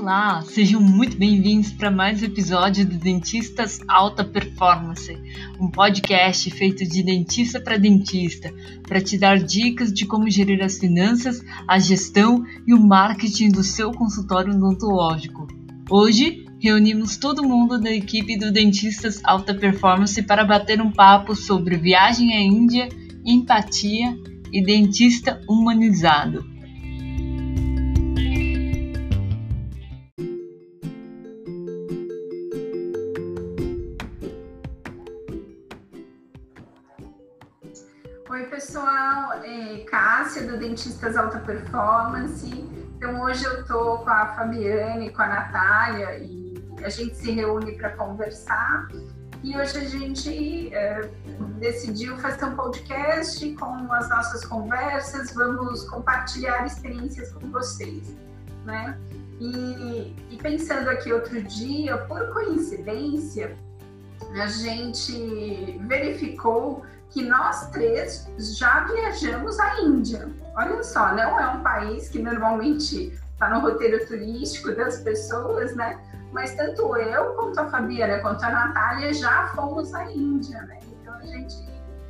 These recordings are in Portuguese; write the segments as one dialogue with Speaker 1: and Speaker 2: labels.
Speaker 1: Olá, sejam muito bem-vindos para mais um episódio do Dentistas Alta Performance, um podcast feito de dentista para dentista, para te dar dicas de como gerir as finanças, a gestão e o marketing do seu consultório odontológico. Hoje, reunimos todo mundo da equipe do Dentistas Alta Performance para bater um papo sobre viagem à Índia, empatia e dentista humanizado.
Speaker 2: Cássia do Dentistas Alta Performance. Então, hoje eu tô com a Fabiane, com a Natália e a gente se reúne para conversar. E hoje a gente é, decidiu fazer um podcast com as nossas conversas, vamos compartilhar experiências com vocês, né? E, e pensando aqui outro dia, por coincidência, a gente verificou que nós três já viajamos à Índia. Olha só, não é um país que normalmente está no roteiro turístico das pessoas, né? Mas tanto eu quanto a Fabiana quanto a Natália já fomos à Índia, né? Então a gente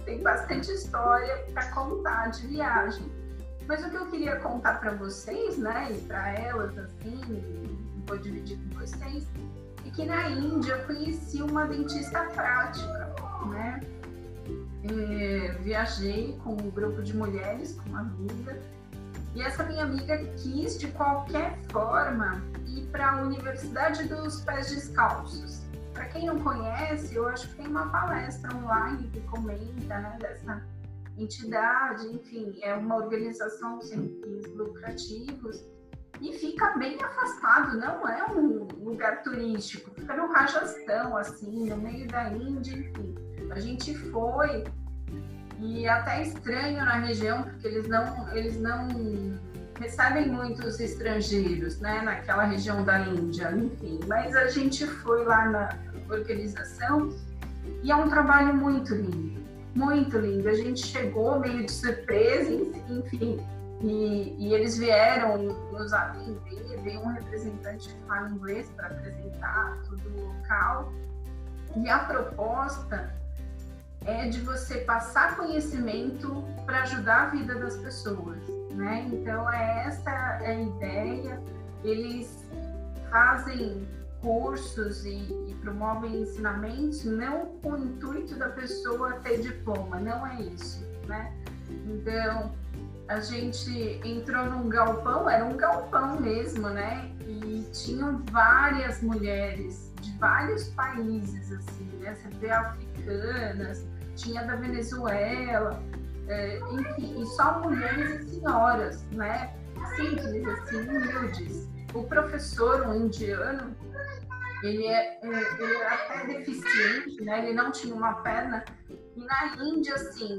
Speaker 2: tem bastante história para contar de viagem. Mas o que eu queria contar para vocês, né, e para elas assim, vou dividir com vocês, é que na Índia eu conheci uma dentista prática, né? É, viajei com um grupo de mulheres, com uma amiga, e essa minha amiga quis, de qualquer forma, ir para a Universidade dos Pés Descalços. Para quem não conhece, eu acho que tem uma palestra online que comenta né, dessa entidade, enfim, é uma organização sem fins lucrativos e fica bem afastado, não é um lugar turístico, fica no Rajastão, assim, no meio da Índia, enfim. A gente foi e até estranho na região, porque eles não, eles não recebem muitos estrangeiros, né, naquela região da Índia, enfim. Mas a gente foi lá na organização e é um trabalho muito lindo, muito lindo. A gente chegou meio de surpresa, enfim, e, e eles vieram nos atender, veio um representante que fala inglês para apresentar tudo local. E a proposta é de você passar conhecimento para ajudar a vida das pessoas, né? Então é essa a ideia. Eles fazem cursos e, e, promovem ensinamentos não com o intuito da pessoa ter diploma, não é isso, né? Então a gente entrou num galpão, era um galpão mesmo, né? E tinham várias mulheres de vários países, assim, né? Você vê africanas, tinha da Venezuela, é, enfim, e só mulheres e senhoras, né? Simples, assim, humildes. O professor, um indiano, ele é, é, ele é até deficiente, né? Ele não tinha uma perna. E na Índia, assim,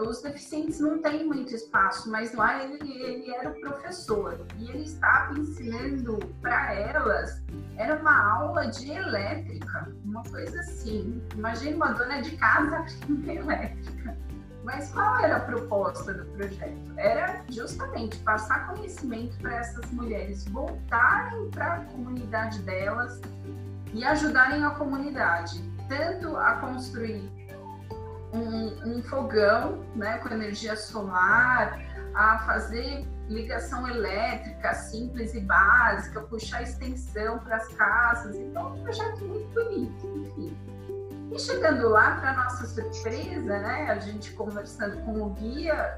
Speaker 2: os deficientes não têm muito espaço, mas lá ele, ele era o professor e ele estava ensinando para elas, era uma aula de elétrica, uma coisa assim. Imagina uma dona de casa elétrica. Mas qual era a proposta do projeto? Era justamente passar conhecimento para essas mulheres voltarem para a comunidade delas e ajudarem a comunidade, tanto a construir um, um fogão né, com energia solar, a fazer ligação elétrica simples e básica, puxar extensão para as casas. Então, um projeto muito bonito, enfim. E chegando lá, para nossa surpresa, né, a gente conversando com o guia,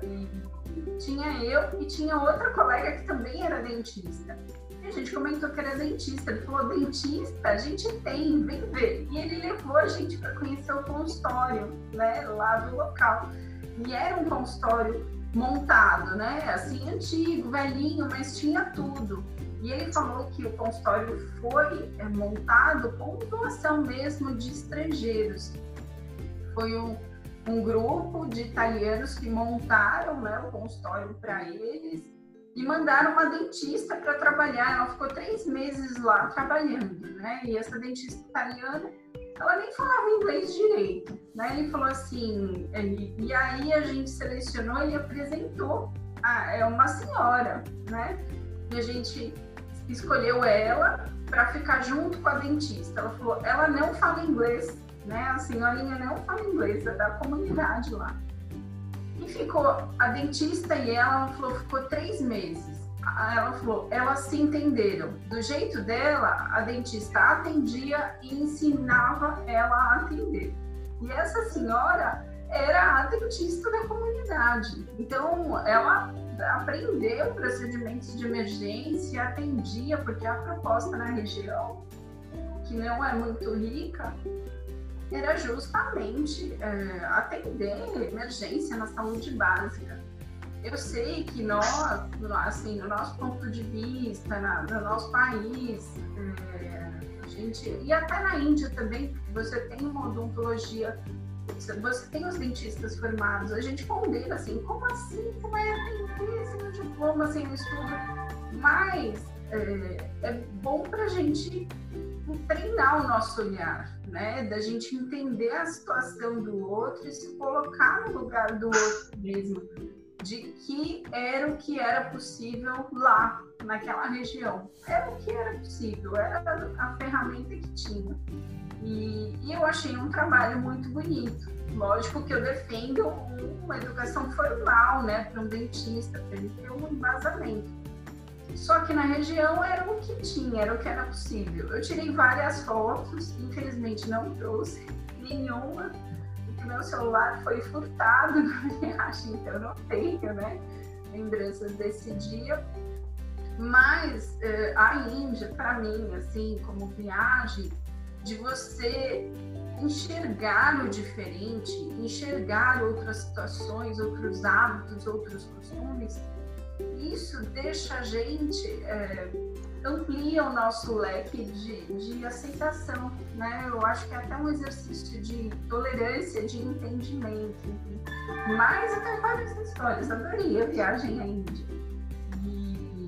Speaker 2: tinha eu e tinha outra colega que também era dentista. A gente comentou que era dentista. Ele falou: dentista, a gente tem, vem ver. E ele levou a gente para conhecer o consultório, né, lá do local. E era um consultório montado, né, assim, antigo, velhinho, mas tinha tudo. E ele falou que o consultório foi é, montado com doação mesmo de estrangeiros. Foi um, um grupo de italianos que montaram né, o consultório para eles e mandaram uma dentista para trabalhar. Ela ficou três meses lá trabalhando, né? E essa dentista italiana, ela nem falava inglês direito, né? Ele falou assim, ele, e aí a gente selecionou e apresentou a, é uma senhora, né? E a gente escolheu ela para ficar junto com a dentista. Ela falou, ela não fala inglês, né? A senhorinha não fala inglês, é da comunidade lá. E ficou, a dentista e ela, ela falou, ficou três meses. Ela falou, elas se entenderam. Do jeito dela, a dentista atendia e ensinava ela a atender. E essa senhora era a dentista da comunidade. Então, ela aprendeu procedimentos de emergência, atendia, porque a proposta na região, que não é muito rica, era justamente é, atender emergência na saúde básica. Eu sei que nós, assim, no nosso ponto de vista, na, no nosso país, é, a gente, e até na Índia também, você tem uma odontologia você tem os dentistas formados, a gente pondera assim, como assim? Como é atender sem o diploma, sem o estudo? Mas é, é bom para a gente treinar o nosso olhar, né? Da gente entender a situação do outro e se colocar no lugar do outro mesmo, de que era o que era possível lá, naquela região. Era o que era possível, era a ferramenta que tinha. E, e eu achei um trabalho muito bonito. Lógico que eu defendo uma educação formal, né, para um dentista, para ele ter um embasamento. Só que na região era o que tinha, era o que era possível. Eu tirei várias fotos, infelizmente não trouxe nenhuma, porque meu celular foi furtado na viagem, então não tenho, né, lembranças desse dia. Mas eh, a Índia, para mim, assim, como viagem, de você enxergar o diferente, enxergar outras situações, outros hábitos, outros costumes, isso deixa a gente, é, amplia o nosso leque de, de aceitação, né? Eu acho que é até um exercício de tolerância, de entendimento. Mas eu tenho várias histórias, adorei a viagem à Índia.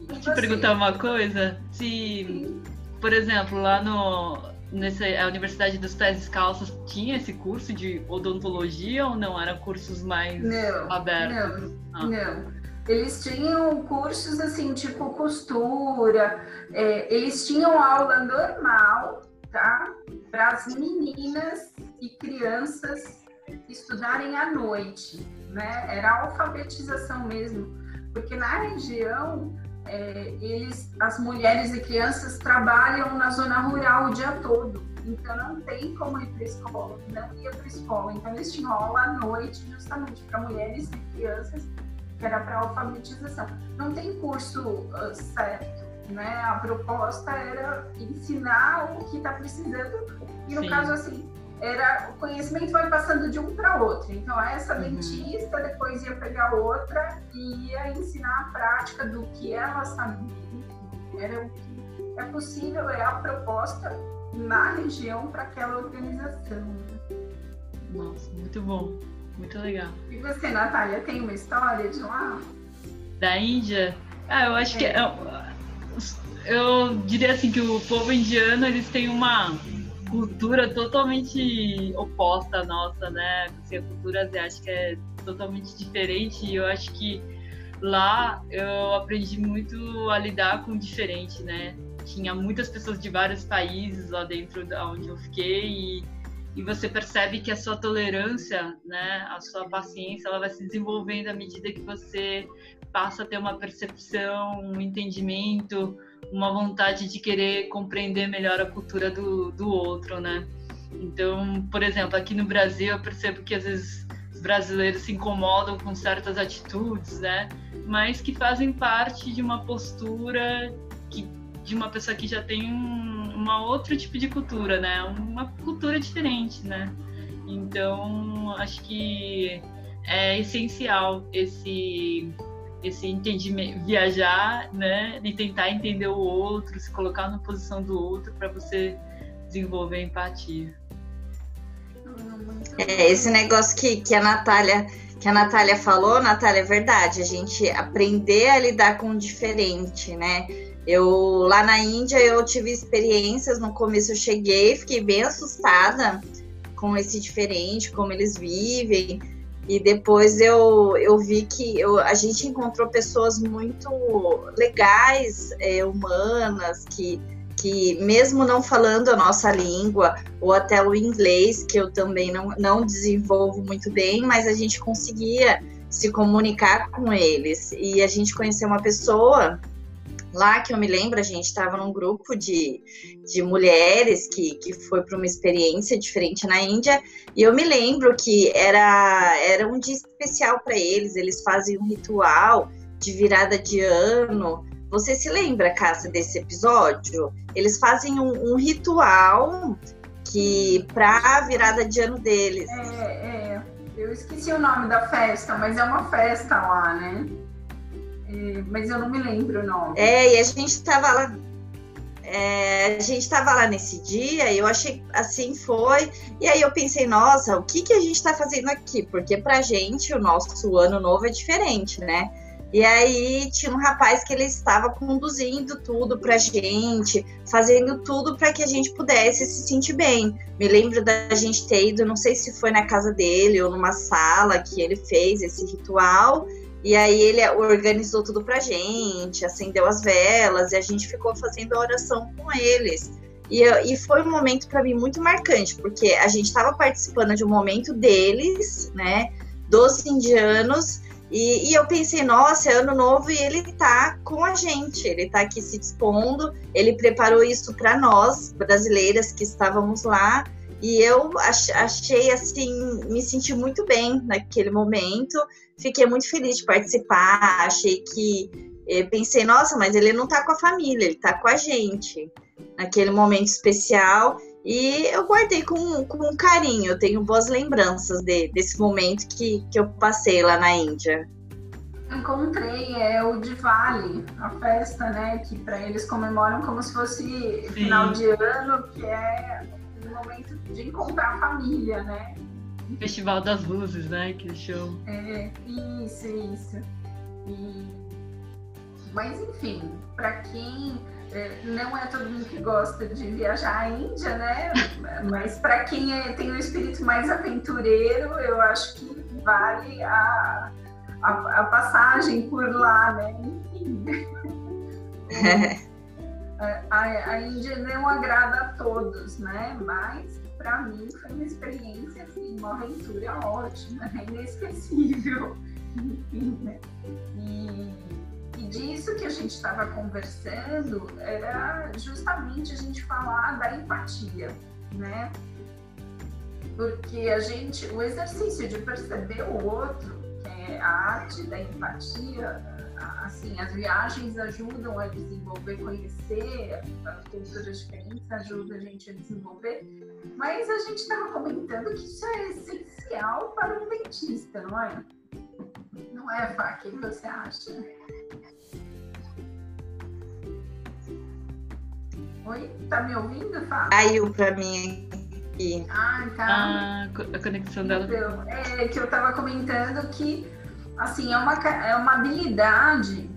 Speaker 1: Deixa eu te perguntar uma coisa, se, Sim. por exemplo, lá no nessa a Universidade dos Pés Descalços tinha esse curso de odontologia ou não? Eram cursos mais
Speaker 2: não,
Speaker 1: abertos?
Speaker 2: Não, ah. não. Eles tinham cursos assim, tipo costura, é, eles tinham aula normal, tá? Para as meninas e crianças estudarem à noite, né? Era alfabetização mesmo, porque na região é, eles, as mulheres e crianças trabalham na zona rural o dia todo, então não tem como ir para escola, não ia para escola. Então eles tinham aula à noite, justamente para mulheres e crianças, que era para alfabetização. Não tem curso uh, certo, né? A proposta era ensinar o que está precisando, e no Sim. caso assim, era o conhecimento vai passando de um para outro. Então, essa uhum. dentista depois ia pegar outra e ia ensinar a prática do que ela sabia. Era o que é possível, é a proposta na região para aquela organização.
Speaker 1: Nossa, muito bom, muito legal.
Speaker 2: E você, Natália, tem uma história de lá?
Speaker 1: Da Índia? Ah, eu acho é. que eu, eu diria assim que o povo indiano eles têm uma cultura totalmente oposta à nossa, né? Assim, a cultura asiática é totalmente diferente e eu acho que lá eu aprendi muito a lidar com o diferente, né? Tinha muitas pessoas de vários países lá dentro da onde eu fiquei e, e você percebe que a sua tolerância, né, a sua paciência, ela vai se desenvolvendo à medida que você passa a ter uma percepção, um entendimento, uma vontade de querer compreender melhor a cultura do, do outro, né? Então, por exemplo, aqui no Brasil eu percebo que às vezes os brasileiros se incomodam com certas atitudes, né? Mas que fazem parte de uma postura que, de uma pessoa que já tem um uma outro tipo de cultura, né? Uma cultura diferente, né? Então, acho que é essencial esse esse entendimento, viajar, né, e tentar entender o outro, se colocar na posição do outro para você desenvolver empatia.
Speaker 3: É, esse negócio que, que a Natália que a Natália falou, Natália, é verdade. A gente aprender a lidar com o diferente, né? Eu lá na Índia eu tive experiências. No começo eu cheguei, fiquei bem assustada com esse diferente, como eles vivem. E depois eu, eu vi que eu, a gente encontrou pessoas muito legais, é, humanas, que, que mesmo não falando a nossa língua, ou até o inglês, que eu também não, não desenvolvo muito bem, mas a gente conseguia se comunicar com eles. E a gente conheceu uma pessoa lá que eu me lembro, a gente estava num grupo de, de mulheres que, que foi para uma experiência diferente na Índia, e eu me lembro que era, era um dia especial para eles, eles fazem um ritual de virada de ano. Você se lembra, Cássia, desse episódio? Eles fazem um, um ritual que para a virada de ano deles.
Speaker 2: É, é, eu esqueci o nome da festa, mas é uma festa lá, né? Mas eu não me lembro o nome.
Speaker 3: É, e a gente estava lá. É, a gente estava lá nesse dia e eu achei assim foi. E aí eu pensei, nossa, o que, que a gente está fazendo aqui? Porque pra gente o nosso ano novo é diferente, né? E aí tinha um rapaz que ele estava conduzindo tudo pra gente, fazendo tudo para que a gente pudesse se sentir bem. Me lembro da gente ter ido, não sei se foi na casa dele ou numa sala que ele fez esse ritual. E aí ele organizou tudo pra gente, acendeu as velas e a gente ficou fazendo a oração com eles. E, e foi um momento para mim muito marcante, porque a gente estava participando de um momento deles, né, dos indianos, e, e, eu pensei, nossa, é ano novo e ele tá com a gente, ele tá aqui se dispondo, ele preparou isso para nós, brasileiras que estávamos lá, e eu achei assim, me senti muito bem naquele momento, fiquei muito feliz de participar, achei que eh, pensei, nossa, mas ele não tá com a família, ele tá com a gente naquele momento especial. E eu guardei com, com carinho, eu tenho boas lembranças de, desse momento que, que eu passei lá na Índia.
Speaker 2: Encontrei é o Diwali, a festa, né, que para eles comemoram como se fosse final de ano, que é momento de encontrar a família, né?
Speaker 1: Festival das Luzes, né? Que show.
Speaker 2: É, isso, isso. E... Mas enfim, para quem é, não é todo mundo que gosta de viajar à Índia, né? Mas para quem é, tem um espírito mais aventureiro, eu acho que vale a, a, a passagem por lá, né? Enfim. a, a Índia não agrada a todos, né? Mas para mim foi uma experiência, assim, uma aventura ótima, né? inesquecível. E, e disso que a gente estava conversando era justamente a gente falar da empatia, né? Porque a gente, o exercício de perceber o outro, que é a arte da empatia, assim, as viagens ajudam a desenvolver, conhecer as culturas diferentes, ajuda a gente a desenvolver. Mas a gente estava comentando que isso é essencial para um dentista, não é? Não é, Fá? O que você acha? Oi? Tá me ouvindo, Fá?
Speaker 3: Caiu para mim
Speaker 2: aqui. Ah, tá.
Speaker 1: Ah, a conexão dela.
Speaker 2: Então, é que eu estava comentando que assim, é uma, é uma habilidade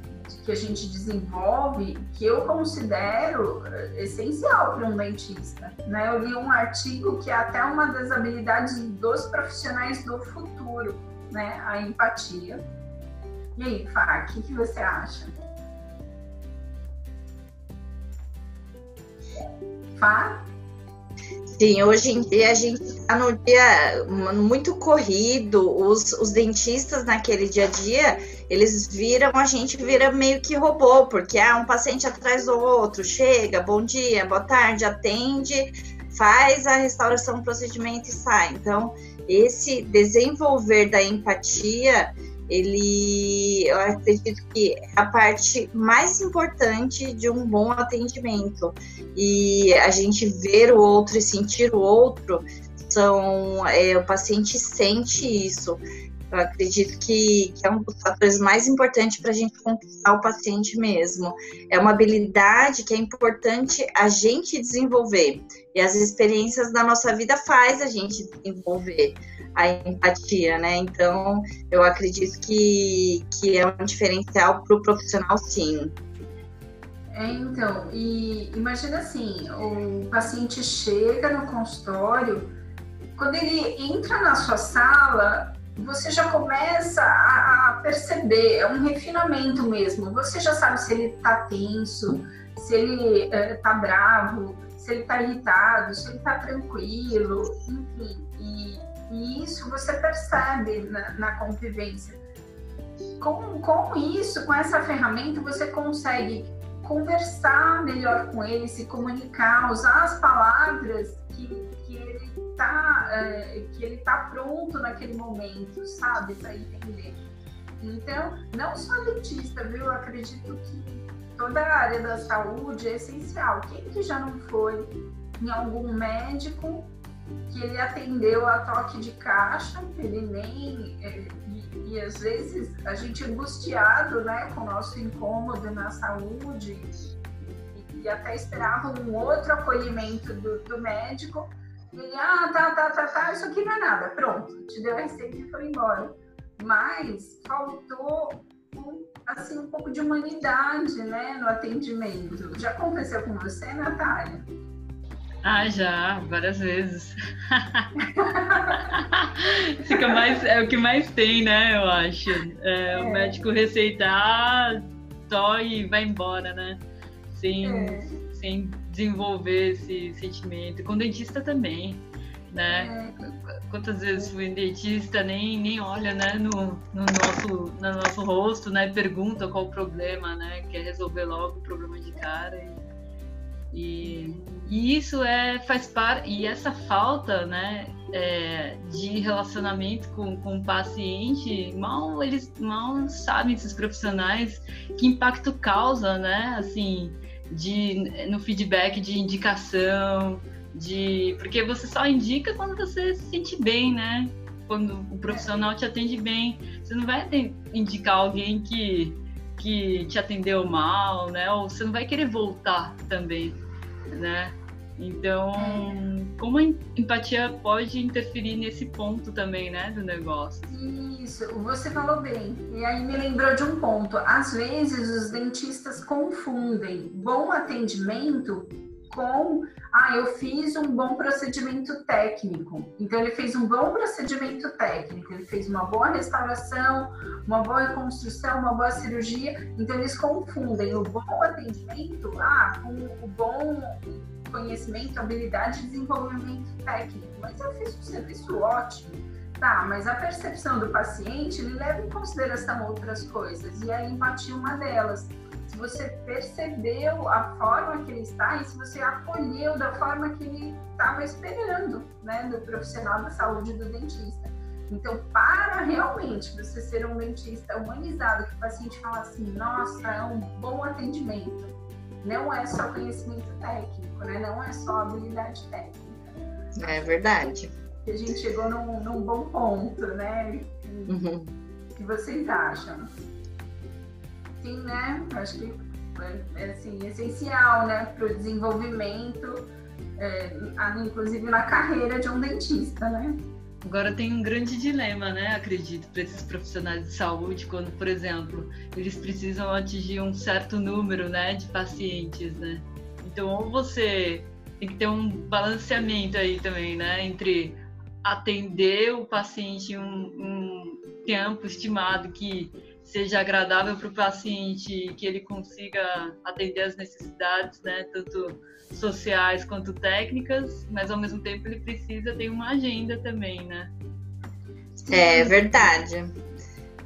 Speaker 2: que a gente desenvolve que eu considero eh, essencial para um dentista. Né? Eu li um artigo que é até uma das habilidades dos profissionais do futuro, né? a empatia. E aí, Fá, o que, que você acha? Fá?
Speaker 3: Sim, hoje em dia a gente está no dia muito corrido, os, os dentistas naquele dia a dia, eles viram, a gente vira meio que robô, porque há ah, um paciente atrás do outro, chega, bom dia, boa tarde, atende, faz a restauração do procedimento e sai. Então, esse desenvolver da empatia, ele, eu acredito que é a parte mais importante de um bom atendimento. E a gente ver o outro e sentir o outro, são, é, o paciente sente isso. Eu acredito que, que, é um dos fatores mais importantes para a gente conquistar o paciente mesmo. É uma habilidade que é importante a gente desenvolver. E as experiências da nossa vida faz a gente desenvolver a empatia, né? Então, eu acredito que, que é um diferencial para o profissional, sim.
Speaker 2: É, então, e imagina assim, o paciente chega no consultório, quando ele entra na sua sala, você já começa a, a perceber, é um refinamento mesmo. Você já sabe se ele está tenso, se ele está é, bravo, se ele está irritado, se ele está tranquilo, enfim. E, isso você percebe na, na convivência. Com, com isso, com essa ferramenta, você consegue conversar melhor com ele, se comunicar, usar as palavras que, que ele está é, que ele tá pronto naquele momento, sabe, para entender. Então, não só dentista, viu? Eu acredito que toda a área da saúde é essencial. Quem que já não foi em algum médico que ele atendeu a toque de caixa, ele nem. É, e, e, às vezes a gente angustiado né, com o nosso incômodo na saúde e, e até esperava um outro acolhimento do, do médico. Ele, ah, tá, tá, tá, tá, isso aqui não é nada, pronto, te deu a receita e foi embora. Mas faltou um, assim, um pouco de humanidade né, no atendimento. Já aconteceu com você, Natália?
Speaker 1: Ah, já, várias vezes. Fica mais, é o que mais tem, né? Eu acho. É, é. O médico receitar, só e vai embora, né? Sem, é. sem desenvolver esse sentimento. Com dentista também, né? É. Quantas vezes fui em dentista, nem, nem olha, né? No, no, nosso, no nosso rosto, né? Pergunta qual o problema, né? Quer resolver logo o problema de cara. E e, e isso é, faz parte, e essa falta né, é, de relacionamento com, com o paciente, mal eles mal sabem esses profissionais que impacto causa, né? Assim, de, no feedback de indicação, de porque você só indica quando você se sente bem, né? Quando o profissional te atende bem, você não vai indicar alguém que que te atendeu mal, né? Ou você não vai querer voltar também, né? Então, como a empatia pode interferir nesse ponto também, né, do negócio?
Speaker 2: Isso, você falou bem. E aí me lembrou de um ponto. Às vezes os dentistas confundem bom atendimento com, ah, eu fiz um bom procedimento técnico. Então, ele fez um bom procedimento técnico, ele fez uma boa restauração, uma boa reconstrução, uma boa cirurgia. Então, eles confundem o bom atendimento ah, com o bom conhecimento, habilidade e desenvolvimento técnico. Mas eu fiz um serviço ótimo. Tá, mas a percepção do paciente ele leva em consideração outras coisas, e a empatia é uma delas se você percebeu a forma que ele está e se você acolheu da forma que ele estava esperando, né, do profissional da saúde do dentista. Então, para realmente você ser um dentista humanizado, que o paciente fala assim, nossa, é um bom atendimento, não é só conhecimento técnico, né? Não é só habilidade técnica.
Speaker 3: É verdade.
Speaker 2: Que a gente chegou num, num bom ponto, né? Uhum. O que vocês acham? Sim, né? Acho que é, assim, essencial, né, para o desenvolvimento, é, inclusive na carreira de um dentista, né?
Speaker 1: Agora tem um grande dilema, né? Acredito, para esses profissionais de saúde, quando, por exemplo, eles precisam atingir um certo número, né, de pacientes, né? Então, ou você tem que ter um balanceamento aí também, né, entre atender o paciente em um, um tempo estimado que seja agradável para o paciente, que ele consiga atender as necessidades, né, tanto sociais quanto técnicas, mas ao mesmo tempo ele precisa ter uma agenda também, né?
Speaker 3: É verdade.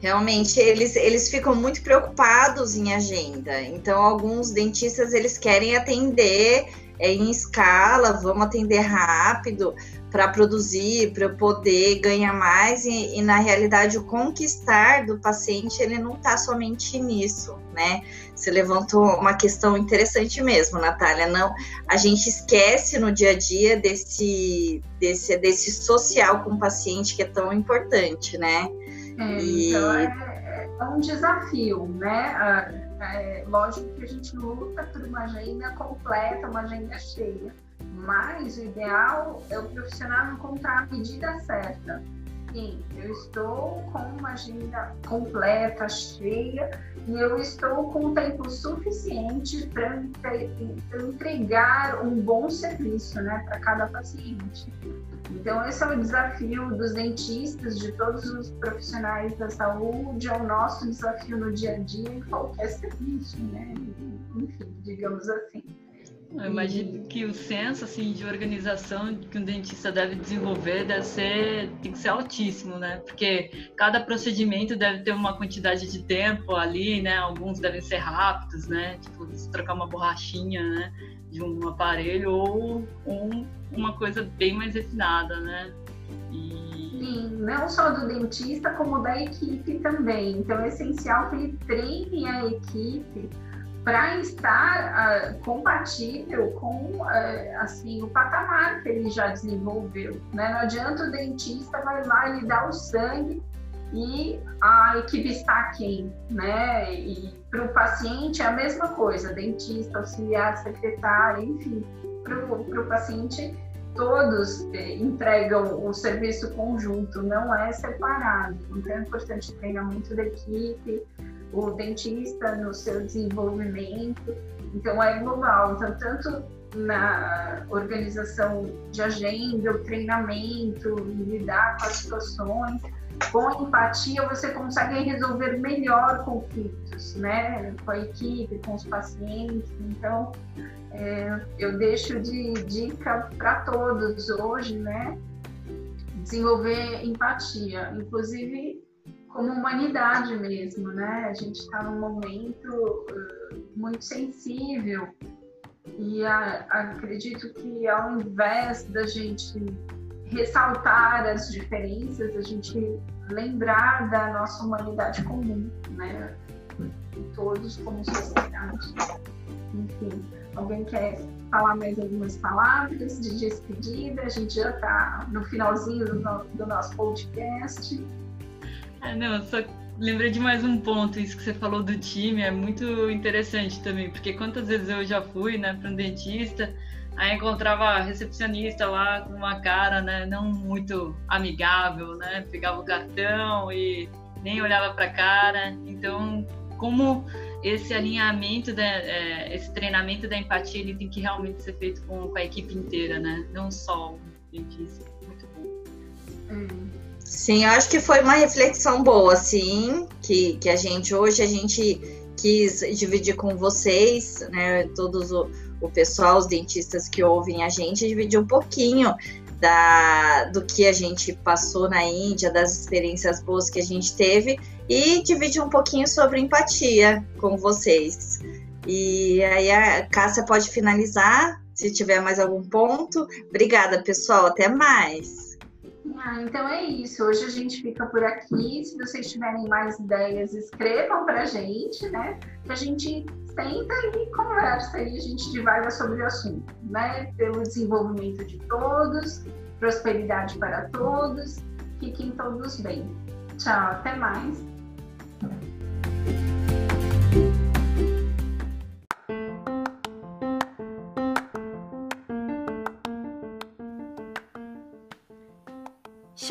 Speaker 3: Realmente eles, eles ficam muito preocupados em agenda. Então alguns dentistas eles querem atender é, em escala, vamos atender rápido, para produzir, para poder ganhar mais e, e, na realidade o conquistar do paciente ele não está somente nisso, né? Você levantou uma questão interessante mesmo, Natália. Não, a gente esquece no dia a dia desse desse desse social com o paciente que é tão importante, né?
Speaker 2: É, e... Então é, é um desafio, né? É, lógico que a gente luta por uma agenda completa, uma agenda cheia mas o ideal é o profissional encontrar a medida certa. Sim, eu estou com uma agenda completa, cheia, e eu estou com tempo suficiente para entregar um bom serviço né, para cada paciente. Então, esse é o desafio dos dentistas, de todos os profissionais da saúde, é o nosso desafio no dia a dia em qualquer serviço, né? Enfim, digamos assim.
Speaker 1: Eu imagino que o senso assim de organização que um dentista deve desenvolver deve ser tem que ser altíssimo, né? Porque cada procedimento deve ter uma quantidade de tempo ali, né? Alguns devem ser rápidos, né? Tipo, trocar uma borrachinha, né? De um aparelho ou um, uma coisa bem mais refinada, né?
Speaker 2: E... Sim, não só do dentista, como da equipe também. Então é essencial que ele treine a equipe para estar uh, compatível com uh, assim o patamar que ele já desenvolveu. Né? Não adianta o dentista vai lá e dar o sangue e a equipe está quem, né? E para o paciente é a mesma coisa, dentista, auxiliar, secretário, enfim, para o paciente todos eh, entregam o serviço conjunto, não é separado. Então é importante o treinamento da equipe, o dentista no seu desenvolvimento. Então, é global. Então, tanto na organização de agenda, o treinamento, lidar com as situações, com empatia você consegue resolver melhor conflitos, né? Com a equipe, com os pacientes. Então, é, eu deixo de dica para todos hoje, né? Desenvolver empatia. Inclusive, como humanidade mesmo, né? A gente está num momento muito sensível e a, acredito que ao invés da gente ressaltar as diferenças, a gente lembrar da nossa humanidade comum, né? Todos como sociedade. Enfim, alguém quer falar mais algumas palavras de despedida? A gente já está no finalzinho do, do nosso podcast.
Speaker 1: É, não, só lembrei de mais um ponto, isso que você falou do time é muito interessante também, porque quantas vezes eu já fui, né, para um dentista, aí encontrava a recepcionista lá com uma cara, né, não muito amigável, né, pegava o cartão e nem olhava para a cara, então como esse alinhamento, da, é, esse treinamento da empatia, ele tem que realmente ser feito com, com a equipe inteira, né, não só o dentista, muito bom.
Speaker 3: Hum. Sim, eu acho que foi uma reflexão boa, sim, que, que a gente hoje a gente quis dividir com vocês, né, todos o, o pessoal, os dentistas que ouvem a gente, dividir um pouquinho da, do que a gente passou na Índia, das experiências boas que a gente teve e dividir um pouquinho sobre empatia com vocês. E aí a Cássia pode finalizar, se tiver mais algum ponto. Obrigada, pessoal. Até mais.
Speaker 2: Ah, então é isso. Hoje a gente fica por aqui. Se vocês tiverem mais ideias, escrevam para a gente, né? Que a gente senta e conversa e a gente divaga sobre o assunto, né? Pelo desenvolvimento de todos, prosperidade para todos. Fiquem todos bem. Tchau, até mais.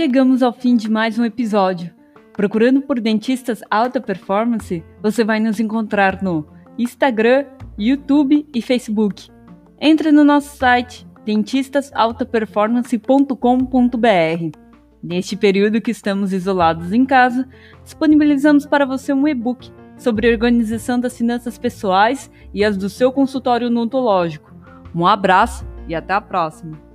Speaker 1: Chegamos ao fim de mais um episódio. Procurando por dentistas alta performance, você vai nos encontrar no Instagram, YouTube e Facebook. Entre no nosso site dentistasaltaperformance.com.br. Neste período que estamos isolados em casa, disponibilizamos para você um e-book sobre organização das finanças pessoais e as do seu consultório odontológico. Um abraço e até a próxima!